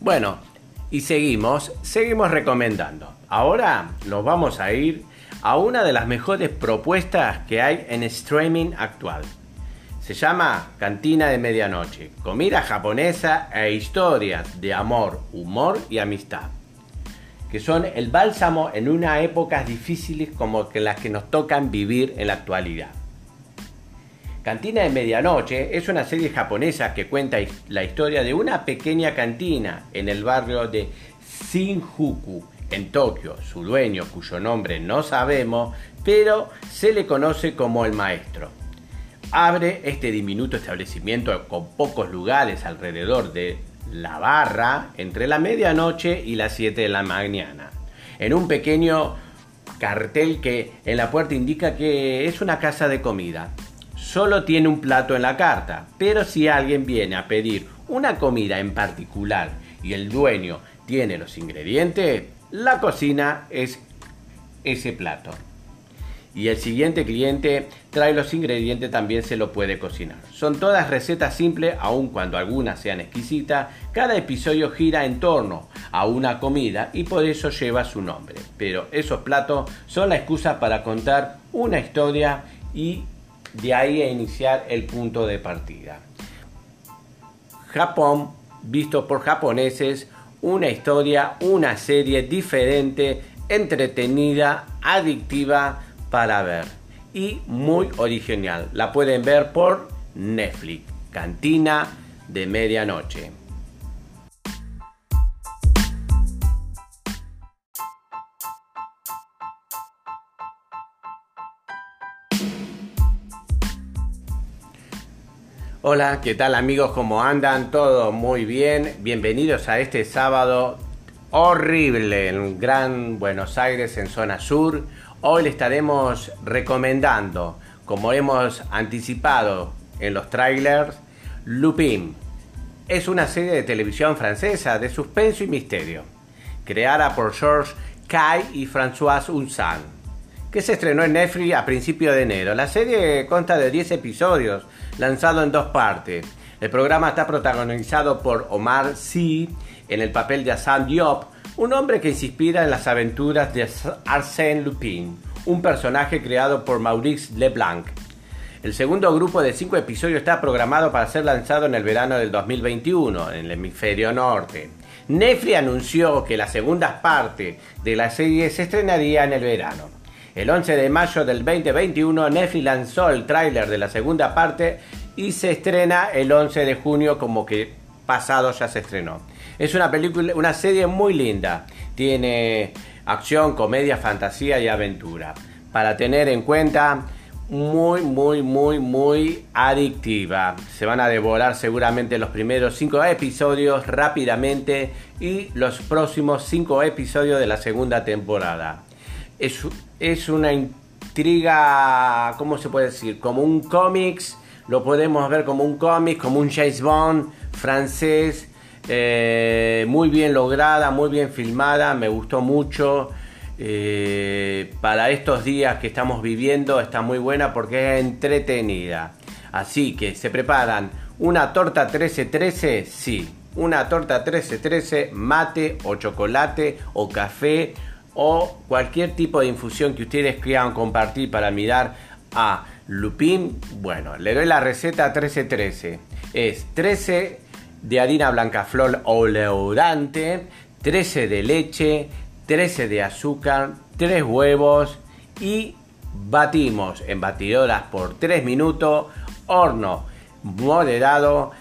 Bueno, y seguimos, seguimos recomendando. Ahora nos vamos a ir a una de las mejores propuestas que hay en streaming actual. Se llama Cantina de Medianoche, comida japonesa e historias de amor, humor y amistad, que son el bálsamo en unas épocas difíciles como las que nos tocan vivir en la actualidad. Cantina de Medianoche es una serie japonesa que cuenta la historia de una pequeña cantina en el barrio de Shinjuku, en Tokio. Su dueño, cuyo nombre no sabemos, pero se le conoce como el maestro. Abre este diminuto establecimiento con pocos lugares alrededor de la barra entre la medianoche y las 7 de la mañana. En un pequeño cartel que en la puerta indica que es una casa de comida solo tiene un plato en la carta, pero si alguien viene a pedir una comida en particular y el dueño tiene los ingredientes, la cocina es ese plato. Y el siguiente cliente trae los ingredientes, también se lo puede cocinar. Son todas recetas simples, aun cuando algunas sean exquisitas. Cada episodio gira en torno a una comida y por eso lleva su nombre. Pero esos platos son la excusa para contar una historia y de ahí a iniciar el punto de partida. Japón, visto por japoneses, una historia, una serie diferente, entretenida, adictiva para ver y muy original. La pueden ver por Netflix, Cantina de Medianoche. Hola, ¿qué tal amigos? ¿Cómo andan? Todo muy bien. Bienvenidos a este sábado horrible en Gran Buenos Aires, en zona sur. Hoy le estaremos recomendando, como hemos anticipado en los trailers, Lupin. Es una serie de televisión francesa de suspenso y misterio, creada por Georges Kai y François Unsan se estrenó en Netflix a principios de enero. La serie consta de 10 episodios, lanzado en dos partes. El programa está protagonizado por Omar Sy en el papel de Hassan Diop, un hombre que se inspira en las aventuras de Arsène Lupin, un personaje creado por Maurice Leblanc. El segundo grupo de cinco episodios está programado para ser lanzado en el verano del 2021 en el hemisferio norte. Netflix anunció que la segunda parte de la serie se estrenaría en el verano. El 11 de mayo del 2021 Netflix lanzó el tráiler de la segunda parte y se estrena el 11 de junio como que pasado ya se estrenó. Es una película, una serie muy linda. Tiene acción, comedia, fantasía y aventura. Para tener en cuenta, muy, muy, muy, muy adictiva. Se van a devorar seguramente los primeros cinco episodios rápidamente y los próximos cinco episodios de la segunda temporada es, una intriga, ¿cómo se puede decir? Como un cómics, lo podemos ver como un cómic, como un James Bond francés, eh, muy bien lograda, muy bien filmada, me gustó mucho. Eh, para estos días que estamos viviendo está muy buena porque es entretenida. Así que se preparan una torta 1313, sí, una torta 1313, mate o chocolate o café o cualquier tipo de infusión que ustedes quieran compartir para mirar a Lupin, bueno, le doy la receta 1313. Es 13 de harina blanca flor oleorante, 13 de leche, 13 de azúcar, 3 huevos y batimos en batidoras por 3 minutos, horno moderado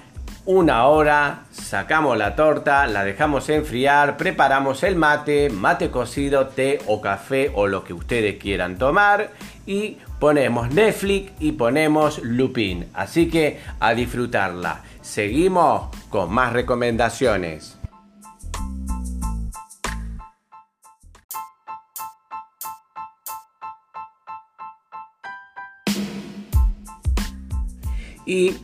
una hora, sacamos la torta, la dejamos enfriar, preparamos el mate, mate cocido, té o café o lo que ustedes quieran tomar y ponemos Netflix y ponemos Lupin. Así que a disfrutarla. Seguimos con más recomendaciones. Y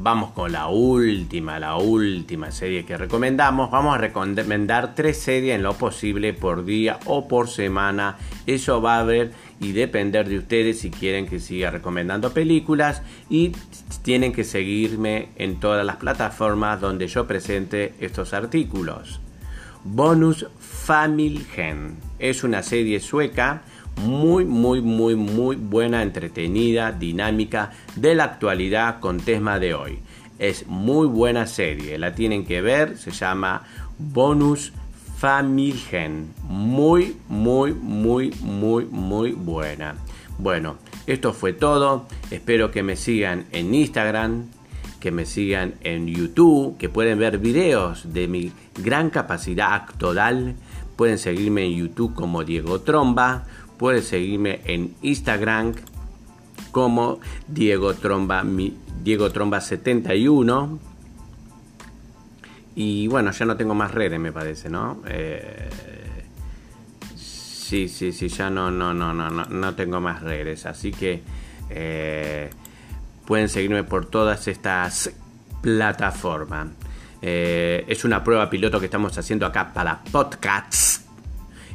Vamos con la última, la última serie que recomendamos. Vamos a recomendar tres series en lo posible por día o por semana. Eso va a ver y depender de ustedes si quieren que siga recomendando películas y tienen que seguirme en todas las plataformas donde yo presente estos artículos. Bonus Familjen es una serie sueca muy, muy, muy, muy buena, entretenida, dinámica, de la actualidad con tema de hoy. Es muy buena serie, la tienen que ver, se llama Bonus Familjen. Muy, muy, muy, muy, muy buena. Bueno, esto fue todo. Espero que me sigan en Instagram, que me sigan en YouTube, que pueden ver videos de mi gran capacidad actoral. Pueden seguirme en YouTube como Diego Tromba. Pueden seguirme en Instagram como Diego Tromba, Diego Tromba 71. Y bueno, ya no tengo más redes, me parece, ¿no? Eh, sí, sí, sí, ya no, no, no, no, no, no tengo más redes. Así que eh, pueden seguirme por todas estas plataformas. Eh, es una prueba piloto que estamos haciendo acá para podcasts.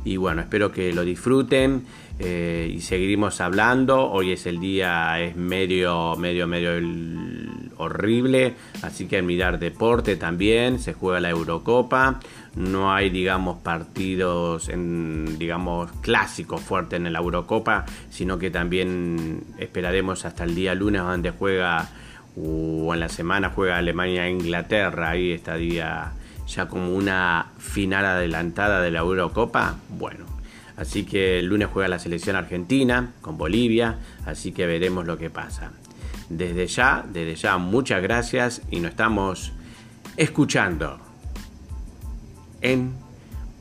Y bueno, espero que lo disfruten. Eh, y seguiremos hablando. Hoy es el día, es medio, medio, medio horrible, así que mirar deporte también. Se juega la Eurocopa, no hay, digamos, partidos, en, digamos, clásicos fuertes en la Eurocopa, sino que también esperaremos hasta el día lunes donde juega o en la semana juega Alemania e Inglaterra, ahí estaría ya como una final adelantada de la Eurocopa. Bueno, Así que el lunes juega la selección argentina con Bolivia, así que veremos lo que pasa. Desde ya, desde ya, muchas gracias y nos estamos escuchando en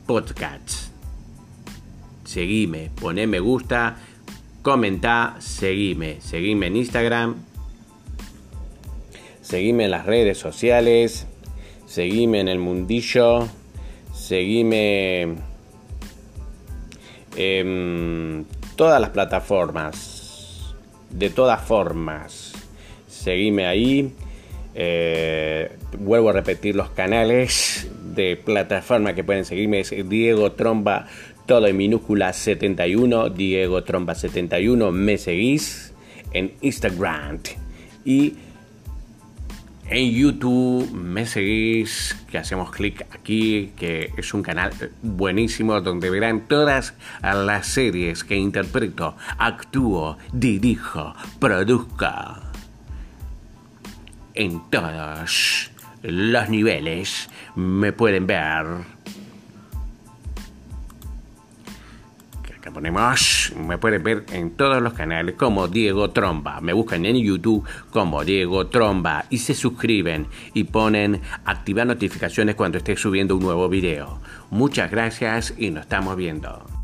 podcast. Seguime, poné me gusta, comenta, seguime, seguime en Instagram, seguime en las redes sociales, seguime en el mundillo, seguime Em, todas las plataformas, de todas formas. Seguime ahí. Eh, vuelvo a repetir los canales de plataforma que pueden seguirme. Es Diego Tromba, todo en minúscula 71. Diego Tromba 71. Me seguís en Instagram. Y en YouTube me seguís, que hacemos clic aquí, que es un canal buenísimo donde verán todas las series que interpreto, actúo, dirijo, produzco. En todos los niveles me pueden ver me pueden ver en todos los canales como Diego Tromba. Me buscan en YouTube como Diego Tromba y se suscriben y ponen activar notificaciones cuando esté subiendo un nuevo video. Muchas gracias y nos estamos viendo.